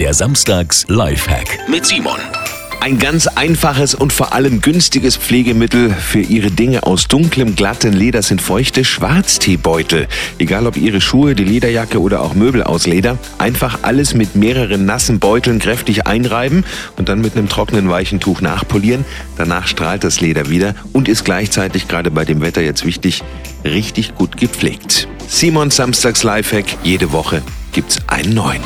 Der Samstags Lifehack mit Simon. Ein ganz einfaches und vor allem günstiges Pflegemittel für Ihre Dinge aus dunklem, glatten Leder sind feuchte Schwarzteebeutel. Egal ob Ihre Schuhe, die Lederjacke oder auch Möbel aus Leder, einfach alles mit mehreren nassen Beuteln kräftig einreiben und dann mit einem trockenen weichen Tuch nachpolieren. Danach strahlt das Leder wieder und ist gleichzeitig gerade bei dem Wetter jetzt wichtig, richtig gut gepflegt. Simon Samstags Lifehack, jede Woche gibt's einen neuen.